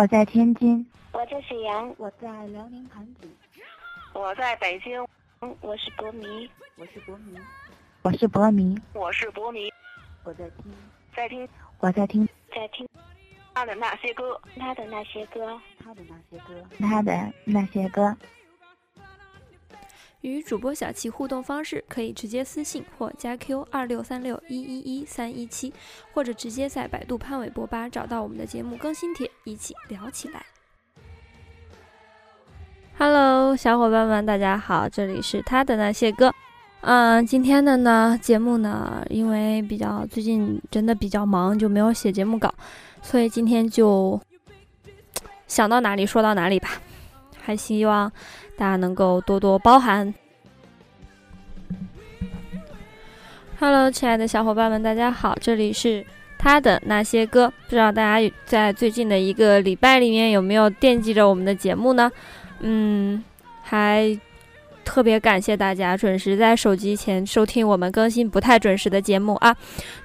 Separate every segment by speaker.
Speaker 1: 我在天津，
Speaker 2: 我在沈阳，
Speaker 3: 我在辽宁盘锦，
Speaker 4: 我在北京，
Speaker 2: 我是博迷，
Speaker 3: 我是博迷，
Speaker 1: 我是博迷，
Speaker 4: 我是博迷，
Speaker 3: 我在听，
Speaker 4: 在听，
Speaker 1: 我在听。
Speaker 2: 在听。
Speaker 4: 他的那些歌，
Speaker 2: 他的那些歌，
Speaker 3: 他的那些歌，
Speaker 1: 他的那些歌。
Speaker 5: 与主播小七互动方式可以直接私信或加 Q 二六三六一一一三一七，或者直接在百度潘玮柏吧找到我们的节目更新帖，一起聊起来。Hello，小伙伴们，大家好，这里是他的那些歌。嗯，今天的呢节目呢，因为比较最近真的比较忙，就没有写节目稿，所以今天就想到哪里说到哪里吧，还希望。大家能够多多包涵。Hello，亲爱的小伙伴们，大家好，这里是他的那些歌。不知道大家在最近的一个礼拜里面有没有惦记着我们的节目呢？嗯，还。特别感谢大家准时在手机前收听我们更新不太准时的节目啊！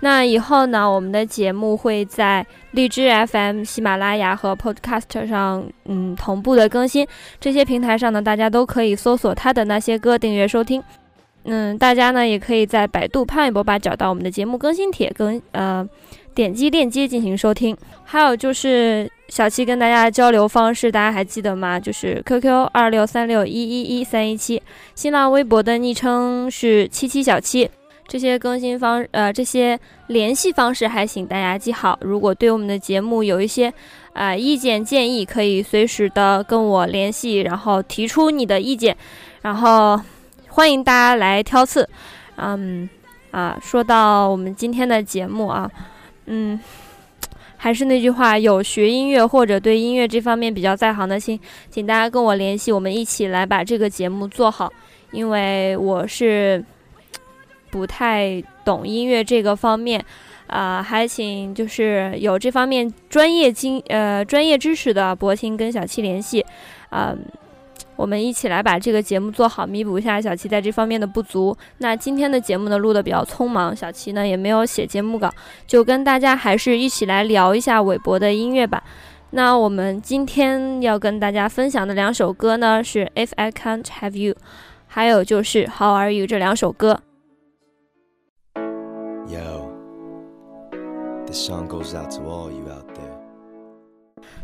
Speaker 5: 那以后呢，我们的节目会在荔枝 FM、喜马拉雅和 Podcast 上，嗯，同步的更新。这些平台上呢，大家都可以搜索他的那些歌订阅收听。嗯，大家呢也可以在百度潘玮柏吧找到我们的节目更新帖，更呃点击链接进行收听。还有就是。小七跟大家的交流方式，大家还记得吗？就是 QQ 二六三六一一一三一七，新浪微博的昵称是七七小七。这些更新方呃，这些联系方式还请大家记好。如果对我们的节目有一些啊意见建议，可以随时的跟我联系，然后提出你的意见，然后欢迎大家来挑刺。嗯啊，说到我们今天的节目啊，嗯。还是那句话，有学音乐或者对音乐这方面比较在行的，请请大家跟我联系，我们一起来把这个节目做好。因为我是不太懂音乐这个方面，啊，还请就是有这方面专业经呃专业知识的博青跟小七联系，嗯。我们一起来把这个节目做好，弥补一下小七在这方面的不足。那今天的节目呢，录的比较匆忙，小七呢也没有写节目稿，就跟大家还是一起来聊一下韦伯的音乐吧。那我们今天要跟大家分享的两首歌呢，是《If I Can't Have You》，还有就是《How Are You》这两首歌。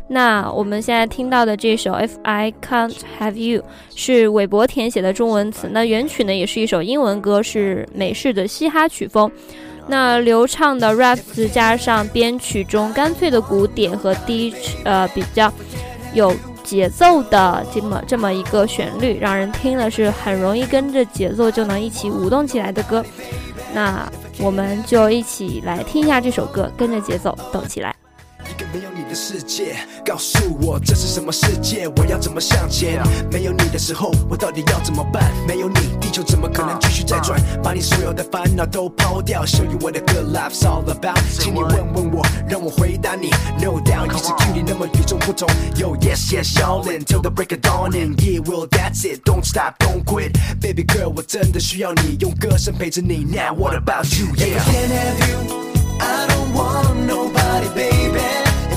Speaker 5: 那我们现在听到的这首《If I Can't Have You》是韦伯填写的中文词。那原曲呢，也是一首英文歌，是美式的嘻哈曲风。那流畅的 rap 加上编曲中干脆的鼓点和低呃比较有节奏的这么这么一个旋律，让人听了是很容易跟着节奏就能一起舞动起来的歌。那我们就一起来听一下这首歌，跟着节奏动起来。
Speaker 6: 没有你的世界，告诉我这是什么世界？我要怎么向前？没有你的时候，我到底要怎么办？没有你，地球怎么可能继续在转？把你所有的烦恼都抛掉，Show you what a good life's all about。请你问问我，让我回答你。No doubt，一直距离那么与众不同。Yo yes yes yellin till the break of dawn and yeah well that's it don't stop don't quit baby girl 我真的需要你用歌声陪着你 Now what about you yeah
Speaker 7: I can't have you I don't want nobody baby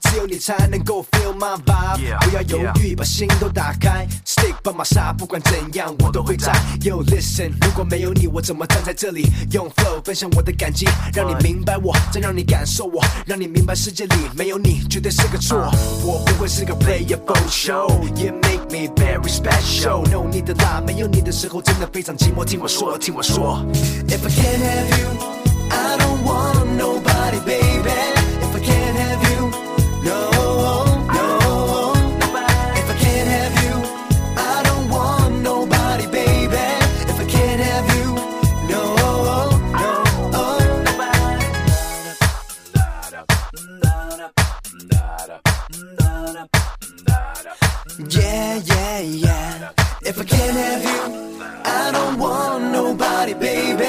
Speaker 6: 只有你才能够 feel my vibe。不要犹豫，把心都打开。Stick by my side，不管怎样我都会在。Yo listen，如果没有你，我怎么站在这里？用 flow 分享我的感激，让你明白我，再让你感受我，让你明白世界里没有你绝对是个错。我不会是个 player for show，you make me very special。No 你的啦，没有你的时候真的非常寂寞。听我说，听我说。
Speaker 7: If I can't have you，I Yeah, yeah, yeah. If I can't have you, I don't want nobody, baby.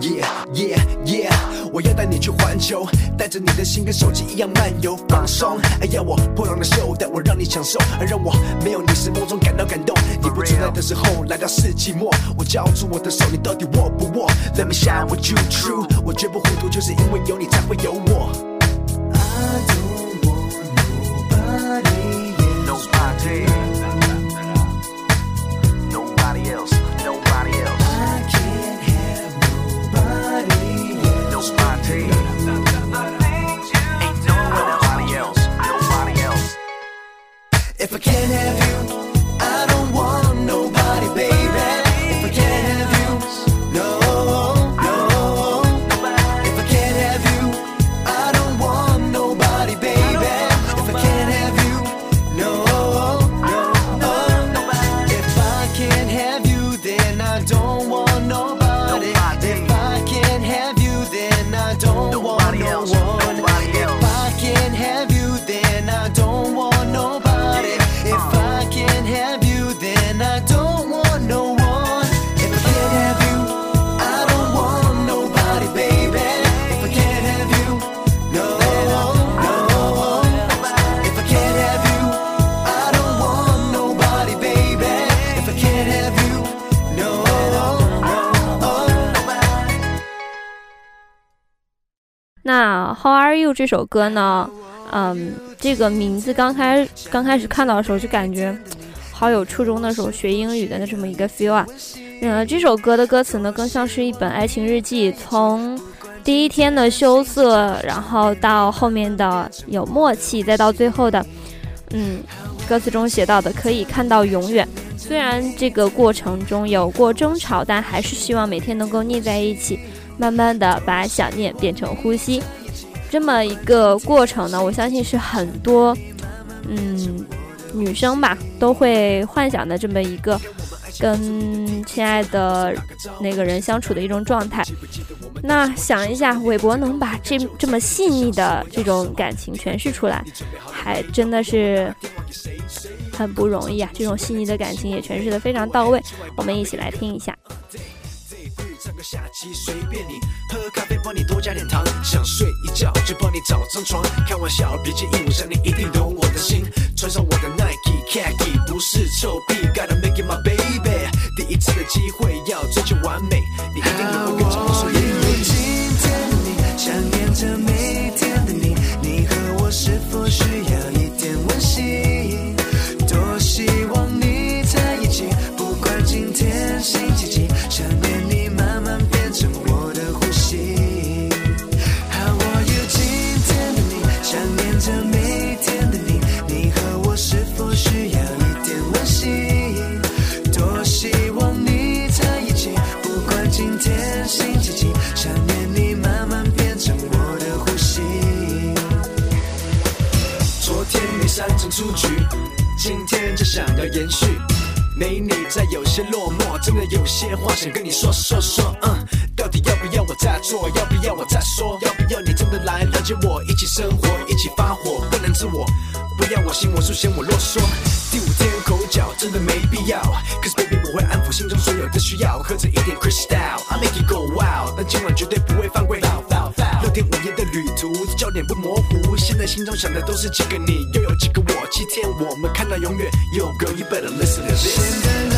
Speaker 6: Yeah yeah yeah，我要带你去环球，带着你的心跟手机一样漫游放松。哎要我破浪的秀，带我让你享受，让我没有你时梦中感到感动。你不存在的时候，来到世纪末，我交出我的手，你到底握不握？Let me shine with you true，我绝不糊涂，就是因为有你才会有我。
Speaker 7: If I can't have you,
Speaker 5: 这首歌呢？嗯，这个名字刚开刚开始看到的时候就感觉好有初中的时候学英语的那这么一个 feel 啊。嗯，这首歌的歌词呢，更像是一本爱情日记，从第一天的羞涩，然后到后面的有默契，再到最后的，嗯，歌词中写到的可以看到永远。虽然这个过程中有过争吵，但还是希望每天能够腻在一起，慢慢的把想念变成呼吸。这么一个过程呢，我相信是很多嗯女生吧都会幻想的这么一个跟亲爱的那个人相处的一种状态。那想一下，韦伯能把这这么细腻的这种感情诠释出来，还真的是很不容易啊！这种细腻的感情也诠释的非常到位，我们一起来听一下。
Speaker 6: 下棋随便你，喝咖啡帮你多加点糖，想睡一觉就帮你找张床。开玩笑，别介意，我想你一定懂我的心。穿上我的 Nike khaki，不是臭屁，Gotta make it my baby。第一次的机会要追求完美，说说。嗯，到底要不要我再做？要不要我再说？要不要你真的来了解我？一起生活，一起发火，不能自我。不要我行我素，嫌我啰嗦。第五天口角真的没必要，Cause baby 我会安抚心中所有的需要，喝着一点 Crystal，I make it go wild，但今晚绝对不会犯规。六天五夜的旅途，焦点不模糊，现在心中想的都是几个你，又有几个我。七天我们看到永远，Yo girl you better listen to this。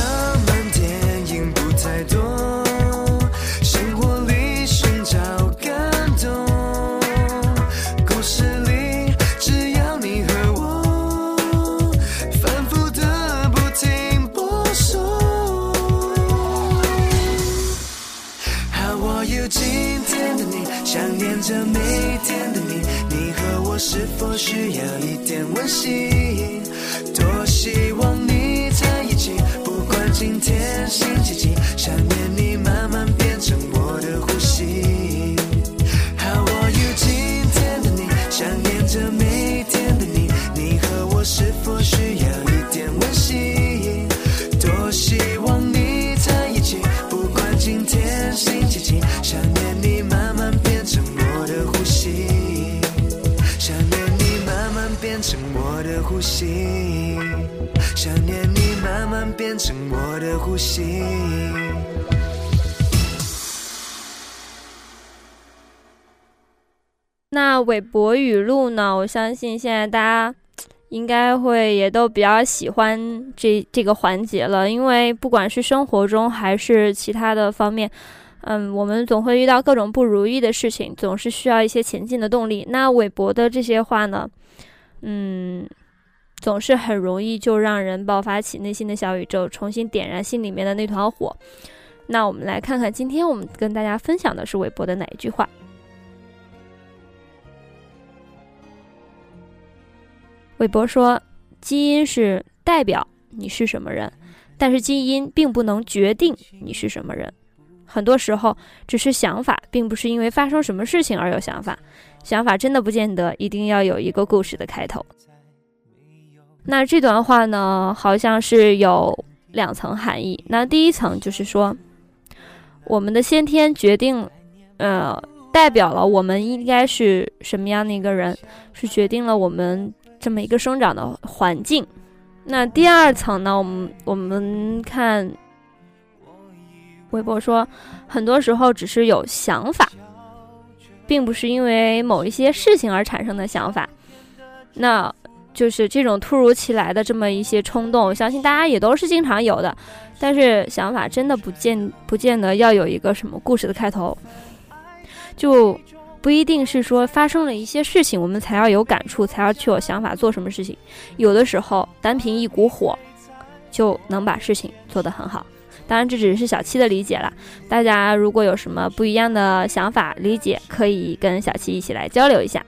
Speaker 5: 韦伯语录呢？我相信现在大家应该会也都比较喜欢这这个环节了，因为不管是生活中还是其他的方面，嗯，我们总会遇到各种不如意的事情，总是需要一些前进的动力。那韦伯的这些话呢，嗯，总是很容易就让人爆发起内心的小宇宙，重新点燃心里面的那团火。那我们来看看今天我们跟大家分享的是韦伯的哪一句话。韦伯说：“基因是代表你是什么人，但是基因并不能决定你是什么人。很多时候，只是想法，并不是因为发生什么事情而有想法。想法真的不见得一定要有一个故事的开头。”那这段话呢，好像是有两层含义。那第一层就是说，我们的先天决定，呃，代表了我们应该是什么样的一个人，是决定了我们。这么一个生长的环境，那第二层呢？我们我们看，微博说，很多时候只是有想法，并不是因为某一些事情而产生的想法，那就是这种突如其来的这么一些冲动，相信大家也都是经常有的。但是想法真的不见不见得要有一个什么故事的开头，就。不一定是说发生了一些事情，我们才要有感触，才要去有想法做什么事情。有的时候，单凭一股火，就能把事情做得很好。当然，这只是小七的理解了。大家如果有什么不一样的想法、理解，可以跟小七一起来交流一下。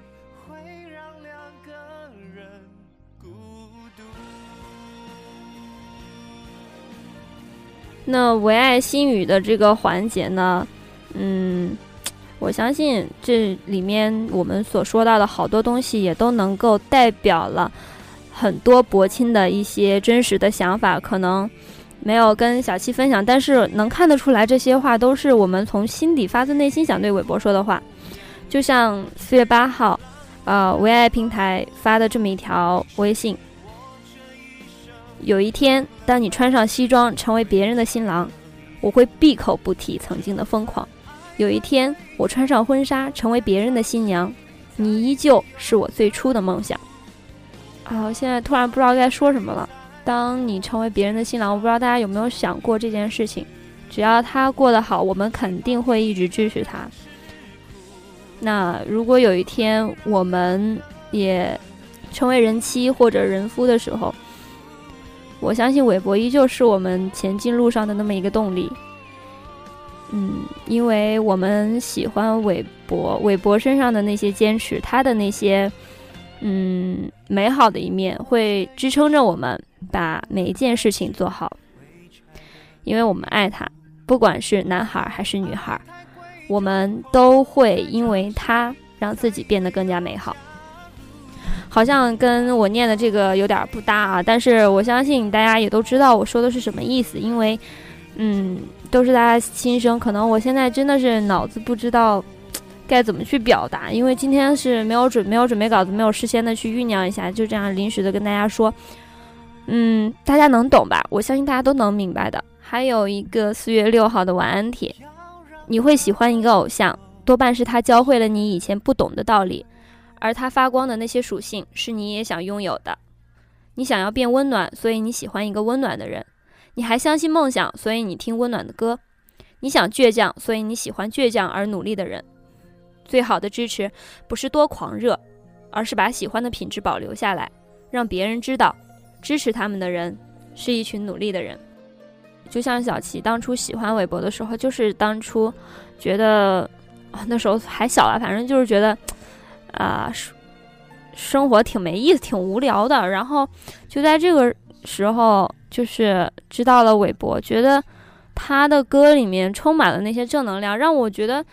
Speaker 5: 那唯爱心语的这个环节呢，嗯。我相信这里面我们所说到的好多东西，也都能够代表了很多博青的一些真实的想法。可能没有跟小七分享，但是能看得出来，这些话都是我们从心底发自内心想对韦博说的话。就像四月八号，呃，唯爱平台发的这么一条微信：有一天，当你穿上西装成为别人的新郎，我会闭口不提曾经的疯狂。有一天，我穿上婚纱，成为别人的新娘，你依旧是我最初的梦想。啊，现在突然不知道该说什么了。当你成为别人的新郎，我不知道大家有没有想过这件事情。只要他过得好，我们肯定会一直支持他。那如果有一天我们也成为人妻或者人夫的时候，我相信韦伯依旧是我们前进路上的那么一个动力。嗯，因为我们喜欢韦伯，韦伯身上的那些坚持，他的那些嗯美好的一面，会支撑着我们把每一件事情做好。因为我们爱他，不管是男孩还是女孩，我们都会因为他让自己变得更加美好。好像跟我念的这个有点不搭啊，但是我相信大家也都知道我说的是什么意思，因为嗯。都是大家心声，可能我现在真的是脑子不知道 该怎么去表达，因为今天是没有准没有准备稿子，没有事先的去酝酿一下，就这样临时的跟大家说，嗯，大家能懂吧？我相信大家都能明白的。还有一个四月六号的晚安帖，你会喜欢一个偶像，多半是他教会了你以前不懂的道理，而他发光的那些属性是你也想拥有的。你想要变温暖，所以你喜欢一个温暖的人。你还相信梦想，所以你听温暖的歌；你想倔强，所以你喜欢倔强而努力的人。最好的支持不是多狂热，而是把喜欢的品质保留下来，让别人知道，支持他们的人是一群努力的人。就像小齐当初喜欢韦伯的时候，就是当初觉得啊，那时候还小啊，反正就是觉得啊，生活挺没意思、挺无聊的。然后就在这个时候。就是知道了韦伯，觉得他的歌里面充满了那些正能量，让我觉得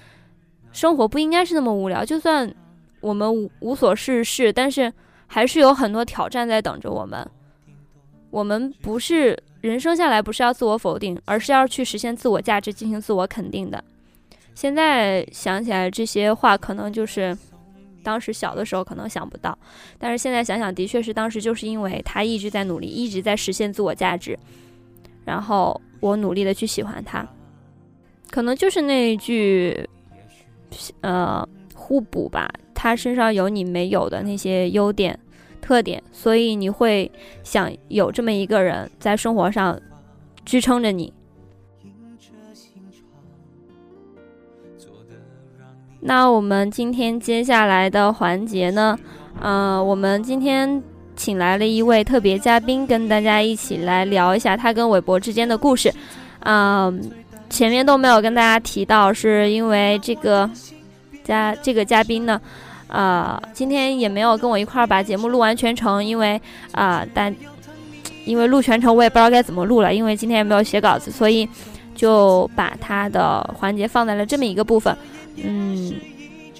Speaker 5: 生活不应该是那么无聊。就算我们无无所事事，但是还是有很多挑战在等着我们。我们不是人生下来不是要自我否定，而是要去实现自我价值，进行自我肯定的。现在想起来这些话，可能就是。当时小的时候可能想不到，但是现在想想，的确是当时就是因为他一直在努力，一直在实现自我价值，然后我努力的去喜欢他，可能就是那一句，呃，互补吧。他身上有你没有的那些优点、特点，所以你会想有这么一个人在生活上支撑着你。那我们今天接下来的环节呢，呃，我们今天请来了一位特别嘉宾，跟大家一起来聊一下他跟韦伯之间的故事。嗯、前面都没有跟大家提到，是因为这个嘉这个嘉宾呢，呃，今天也没有跟我一块儿把节目录完全程，因为啊、但因为录全程我也不知道该怎么录了，因为今天也没有写稿子，所以就把他的环节放在了这么一个部分。嗯，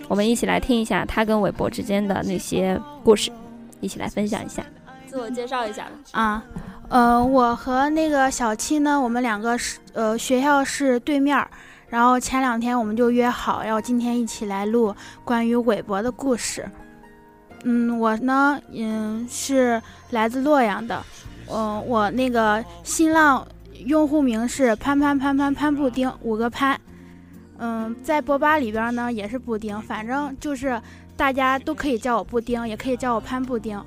Speaker 5: 我们一起来听一下他跟韦伯之间的那些故事，一起来分享一下。自我介绍一下吧。
Speaker 8: 啊，呃，我和那个小七呢，我们两个是呃学校是对面儿，然后前两天我们就约好要今天一起来录关于韦伯的故事。嗯，我呢，嗯，是来自洛阳的，嗯、我那个新浪用户名是潘潘潘潘潘布丁五个潘，嗯，在博吧里边呢也是布丁，反正就是大家都可以叫我布丁，也可以叫我潘布丁。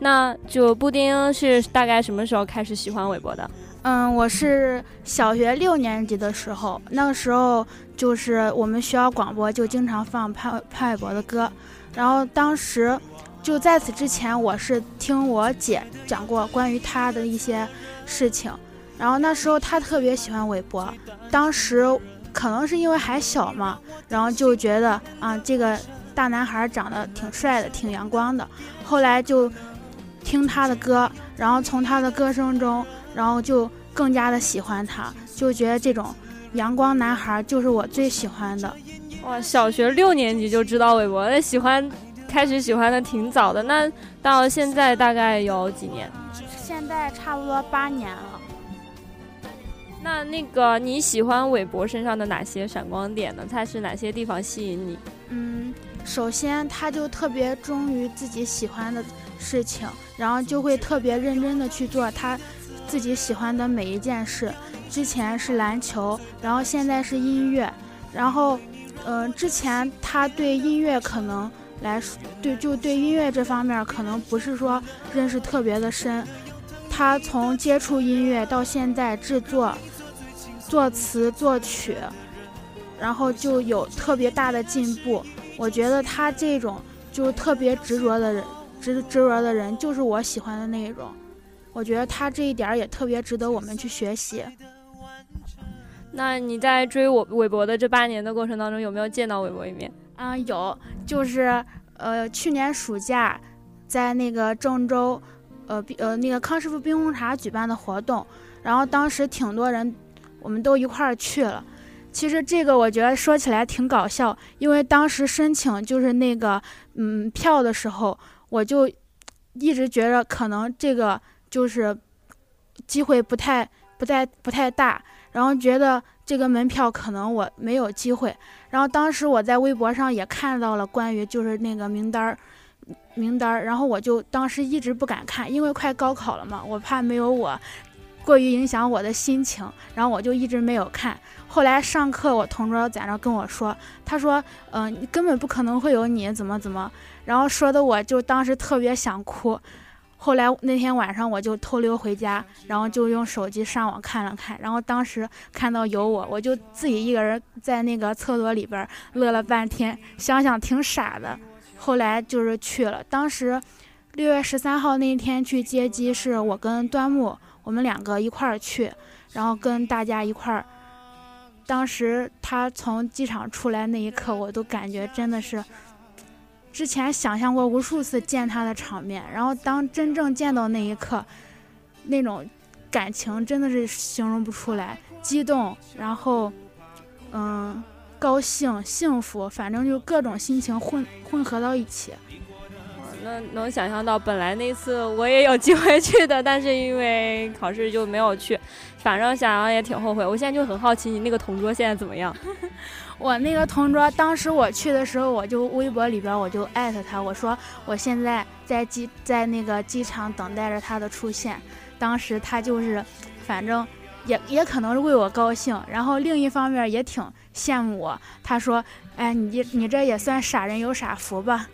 Speaker 5: 那就布丁是大概什么时候开始喜欢韦伯的？
Speaker 8: 嗯，我是小学六年级的时候，那个时候就是我们学校广播就经常放潘潘玮柏的歌，然后当时就在此之前，我是听我姐讲过关于他的一些事情，然后那时候他特别喜欢韦伯，当时可能是因为还小嘛，然后就觉得啊这个大男孩长得挺帅的，挺阳光的，后来就听他的歌，然后从他的歌声中。然后就更加的喜欢他，就觉得这种阳光男孩就是我最喜欢的。
Speaker 5: 哇，小学六年级就知道韦伯，那喜欢开始喜欢的挺早的。那到现在大概有几年？
Speaker 8: 现在差不多八年了。
Speaker 5: 那那个你喜欢韦伯身上的哪些闪光点呢？他是哪些地方吸引你？
Speaker 8: 嗯，首先他就特别忠于自己喜欢的事情，然后就会特别认真的去做他。自己喜欢的每一件事，之前是篮球，然后现在是音乐，然后，呃，之前他对音乐可能来说，对就对音乐这方面可能不是说认识特别的深，他从接触音乐到现在制作、作词、作曲，然后就有特别大的进步。我觉得他这种就特别执着的人，执执着的人就是我喜欢的那一种。我觉得他这一点也特别值得我们去学习。
Speaker 5: 那你在追我韦伯的这八年的过程当中，有没有见到韦伯一面？
Speaker 8: 啊、嗯，有，就是呃，去年暑假在那个郑州，呃呃那个康师傅冰红茶举办的活动，然后当时挺多人，我们都一块儿去了。其实这个我觉得说起来挺搞笑，因为当时申请就是那个嗯票的时候，我就一直觉得可能这个。就是机会不太、不太、不太大，然后觉得这个门票可能我没有机会。然后当时我在微博上也看到了关于就是那个名单儿、名单儿，然后我就当时一直不敢看，因为快高考了嘛，我怕没有我过于影响我的心情，然后我就一直没有看。后来上课，我同桌在那跟我说，他说：“嗯、呃，根本不可能会有你，怎么怎么。”然后说的我就当时特别想哭。后来那天晚上我就偷溜回家，然后就用手机上网看了看，然后当时看到有我，我就自己一个人在那个厕所里边乐了半天，想想挺傻的。后来就是去了，当时六月十三号那天去接机，是我跟端木我们两个一块儿去，然后跟大家一块儿。当时他从机场出来那一刻，我都感觉真的是。之前想象过无数次见他的场面，然后当真正见到那一刻，那种感情真的是形容不出来，激动，然后，嗯，高兴、幸福，反正就各种心情混混合到一起。
Speaker 5: 那能想象到，本来那次我也有机会去的，但是因为考试就没有去。反正想想也挺后悔。我现在就很好奇，你那个同桌现在怎么样？
Speaker 8: 我那个同桌，当时我去的时候，我就微博里边我就艾特他，我说我现在在机在那个机场等待着他的出现。当时他就是，反正也也可能是为我高兴，然后另一方面也挺羡慕我。他说：“哎，你你这也算傻人有傻福吧。”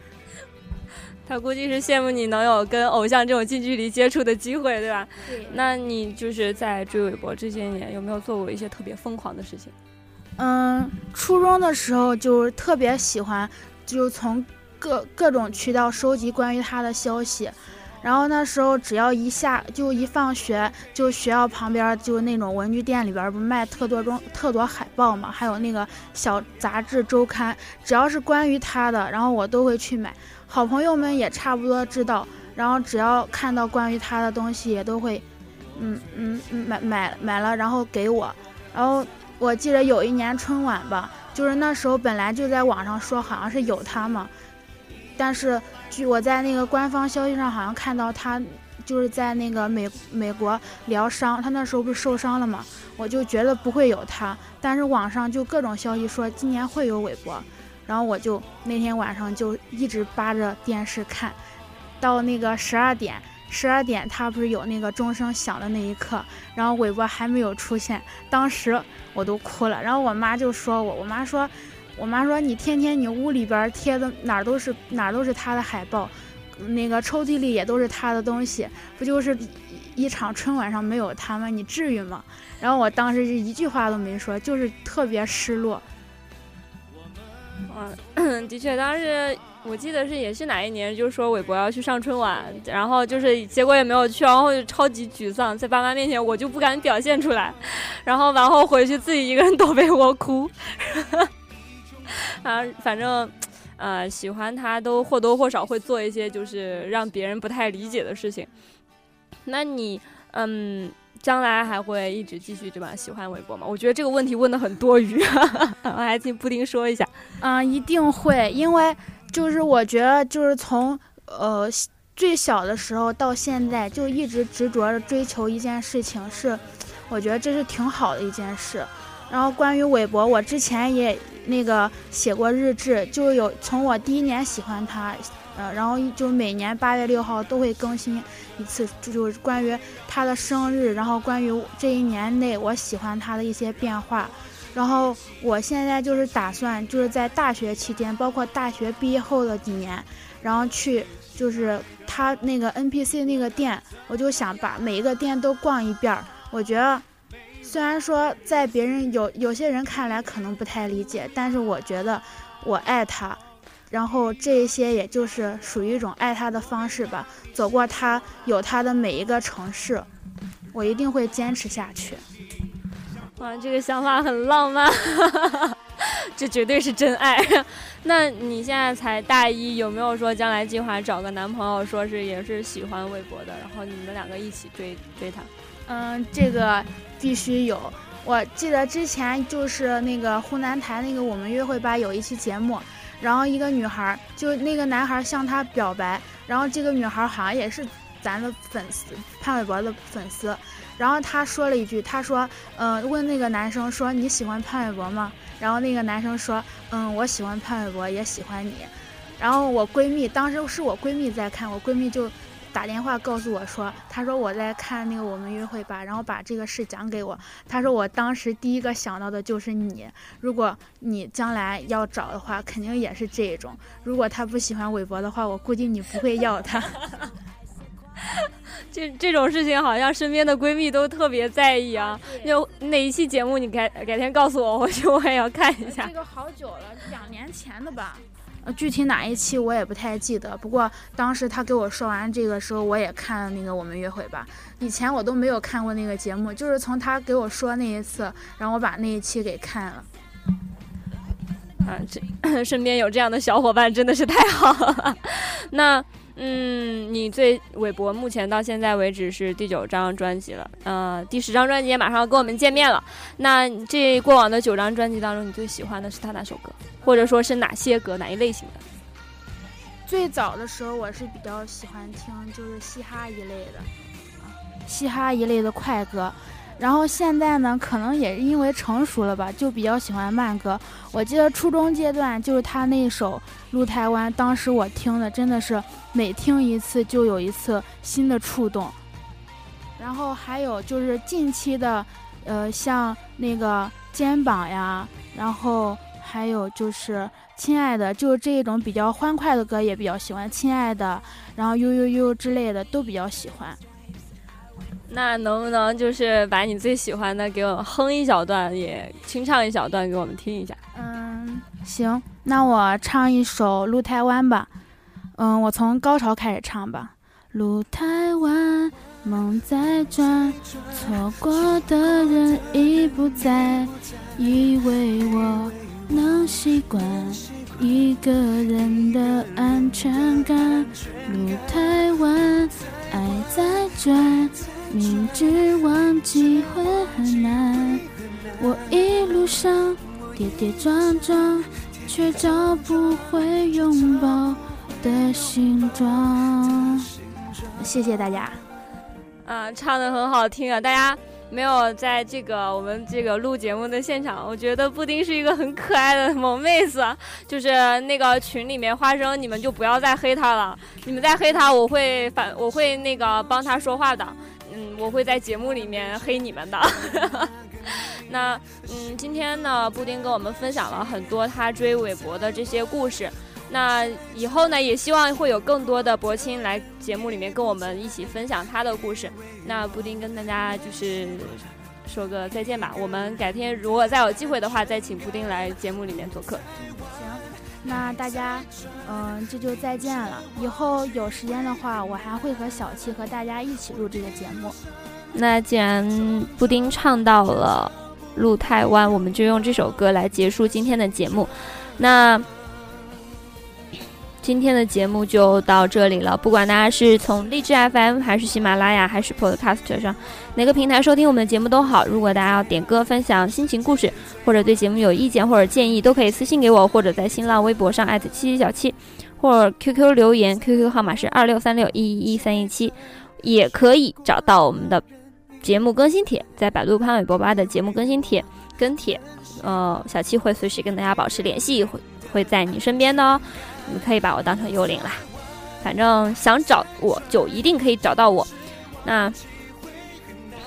Speaker 5: 他估计是羡慕你能有跟偶像这种近距离接触的机会，对吧？
Speaker 8: 对
Speaker 5: 那你就是在追韦博这些年，有没有做过一些特别疯狂的事情？
Speaker 8: 嗯，初中的时候就特别喜欢，就从各各种渠道收集关于他的消息。然后那时候只要一下就一放学，就学校旁边就那种文具店里边不卖特多种特多海报嘛，还有那个小杂志周刊，只要是关于他的，然后我都会去买。好朋友们也差不多知道，然后只要看到关于他的东西，也都会，嗯嗯嗯买买买了，然后给我。然后我记得有一年春晚吧，就是那时候本来就在网上说好像是有他嘛，但是据我在那个官方消息上好像看到他就是在那个美美国疗伤，他那时候不是受伤了嘛，我就觉得不会有他，但是网上就各种消息说今年会有韦博。然后我就那天晚上就一直扒着电视看，到那个十二点，十二点他不是有那个钟声响的那一刻，然后韦博还没有出现，当时我都哭了。然后我妈就说我，我妈说，我妈说你天天你屋里边贴的哪儿都是哪儿都是他的海报，那个抽屉里也都是他的东西，不就是一场春晚上没有他吗？你至于吗？然后我当时是一句话都没说，就是特别失落。
Speaker 5: 嗯，的确，当时我记得是也是哪一年，就说韦博要去上春晚，然后就是结果也没有去，然后就超级沮丧，在爸妈面前我就不敢表现出来，然后完后回去自己一个人躲被窝哭，啊，反正呃喜欢他都或多或少会做一些就是让别人不太理解的事情。那你嗯。将来还会一直继续这么喜欢韦博吗？我觉得这个问题问的很多余，我还请布丁说一下。
Speaker 8: 嗯，一定会，因为就是我觉得就是从呃最小的时候到现在，就一直执着着追求一件事情，是我觉得这是挺好的一件事。然后关于韦博，我之前也那个写过日志，就有从我第一年喜欢他。呃，然后就每年八月六号都会更新一次，就是关于他的生日，然后关于这一年内我喜欢他的一些变化。然后我现在就是打算，就是在大学期间，包括大学毕业后的几年，然后去就是他那个 NPC 那个店，我就想把每一个店都逛一遍。我觉得，虽然说在别人有有些人看来可能不太理解，但是我觉得我爱他。然后这些也就是属于一种爱他的方式吧。走过他有他的每一个城市，我一定会坚持下去。
Speaker 5: 哇，这个想法很浪漫，这绝对是真爱。那你现在才大一，有没有说将来计划找个男朋友，说是也是喜欢微博的，然后你们两个一起追追他？
Speaker 8: 嗯，这个必须有。我记得之前就是那个湖南台那个我们约会吧有一期节目。然后一个女孩，就那个男孩向她表白，然后这个女孩好像也是咱的粉丝，潘玮柏的粉丝。然后她说了一句，她说，嗯，问那个男生说你喜欢潘玮柏吗？然后那个男生说，嗯，我喜欢潘玮柏，也喜欢你。然后我闺蜜当时是我闺蜜在看，我闺蜜就。打电话告诉我说，他说我在看那个我们约会吧，然后把这个事讲给我。他说我当时第一个想到的就是你，如果你将来要找的话，肯定也是这种。如果他不喜欢韦伯的话，我估计你不会要他。
Speaker 5: 这这种事情好像身边的闺蜜都特别在意啊。有哪一期节目你改改天告诉我，回去我也要看一下。
Speaker 8: 这个好久了，两年前的吧。呃，具体哪一期我也不太记得。不过当时他给我说完这个时候，我也看了那个《我们约会吧》。以前我都没有看过那个节目，就是从他给我说那一次，然后我把那一期给看了。
Speaker 5: 啊，这 身边有这样的小伙伴真的是太好了。那。嗯，你最韦伯目前到现在为止是第九张专辑了，呃，第十张专辑也马上要跟我们见面了。那这过往的九张专辑当中，你最喜欢的是他哪首歌，或者说是哪些歌，哪一类型的？
Speaker 8: 最早的时候我是比较喜欢听就是嘻哈一类的，啊，嘻哈一类的快歌。然后现在呢，可能也是因为成熟了吧，就比较喜欢慢歌。我记得初中阶段就是他那首《路台湾》，当时我听的真的是每听一次就有一次新的触动。然后还有就是近期的呃，像那个肩膀呀，然后还有就是亲爱的，就是这一种比较欢快的歌也比较喜欢，亲爱的，然后呦呦呦之类的都比较喜欢。
Speaker 5: 那能不能就是把你最喜欢的给我哼一小段，也清唱一小段给我们听一下？
Speaker 8: 嗯，行，那我唱一首《路台湾》吧。嗯，我从高潮开始唱吧。路台湾，梦在转，错过的人已不在，以为我能习惯一个人的安全感。路台湾，爱在转，明知忘记会很难，我一路上跌跌撞撞，却找不回拥抱的形状。谢谢大家。
Speaker 5: 啊，唱的很好听啊！大家没有在这个我们这个录节目的现场，我觉得布丁是一个很可爱的萌妹子。就是那个群里面花生，你们就不要再黑他了。你们再黑他，我会反，我会那个帮他说话的。嗯，我会在节目里面黑你们的。那嗯，今天呢，布丁跟我们分享了很多他追韦伯的这些故事。那以后呢，也希望会有更多的博青来节目里面跟我们一起分享他的故事。那布丁跟大家就是说个再见吧。我们改天如果再有机会的话，再请布丁来节目里面做客。
Speaker 8: 行，那大家，嗯，这就再见了。以后有时间的话，我还会和小七和大家一起录这个节目。
Speaker 5: 那既然布丁唱到了《路台湾》，我们就用这首歌来结束今天的节目。那。今天的节目就到这里了。不管大家是从荔枝 FM 还是喜马拉雅还是 Podcast 上哪个平台收听我们的节目都好。如果大家要点歌、分享心情故事，或者对节目有意见或者建议，都可以私信给我，或者在新浪微博上艾特七七小七，或者 QQ 留言，QQ 号码是二六三六一一一三一七，也可以找到我们的节目更新帖，在百度潘玮柏吧的节目更新帖跟帖，呃，小七会随时跟大家保持联系，会会在你身边的哦。你可以把我当成幽灵啦，反正想找我就一定可以找到我。那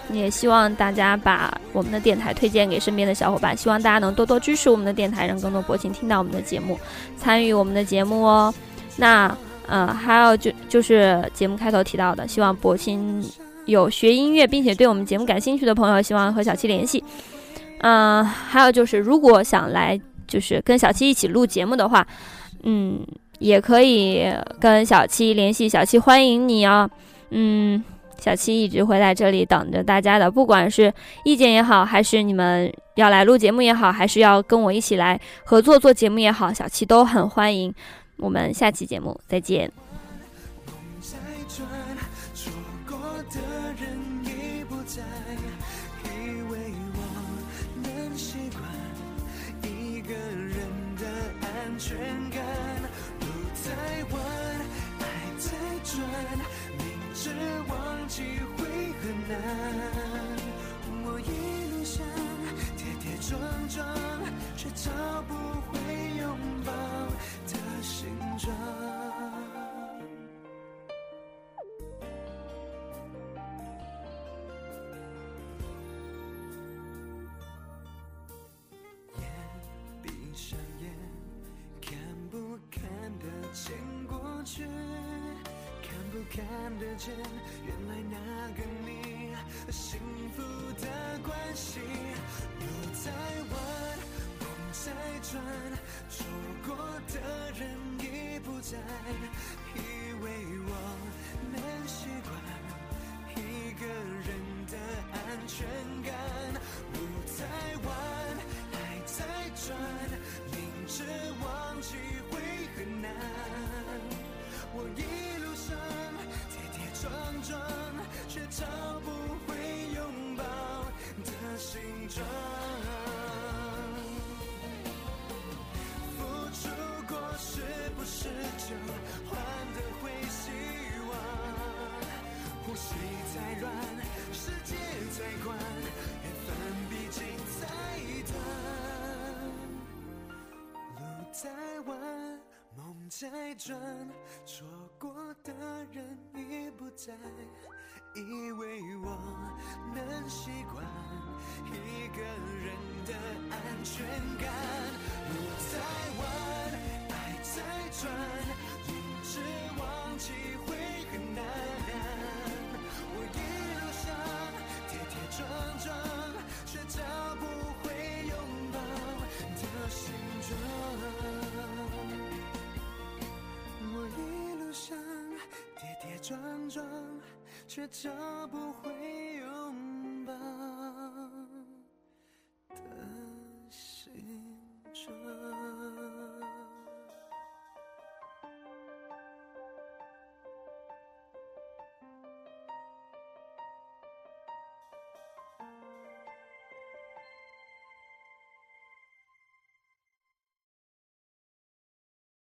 Speaker 5: 也希望大家把我们的电台推荐给身边的小伙伴，希望大家能多多支持我们的电台，让更多博青听到我们的节目，参与我们的节目哦。那呃，还有就就是节目开头提到的，希望博青有学音乐并且对我们节目感兴趣的朋友，希望和小七联系。嗯，还有就是如果想来就是跟小七一起录节目的话。嗯，也可以跟小七联系，小七欢迎你哦。嗯，小七一直会在这里等着大家的，不管是意见也好，还是你们要来录节目也好，还是要跟我一起来合作做节目也好，小七都很欢迎。我们下期节目再见。现过去看不看得见，原来那个你，幸福的关系。路在弯，梦在转，错过的人已不在。以为我找不回拥抱的形状。付出过是不是就换得回希望？呼吸再乱，世界再宽，缘分毕竟太短。路在弯，梦在转，错过的人已不。在
Speaker 7: 以为我能习惯一个人的安全感。路在弯，爱在转，一直忘记会很难。我一路上跌跌撞撞，却找不回拥抱的形状。我一路上，却找不回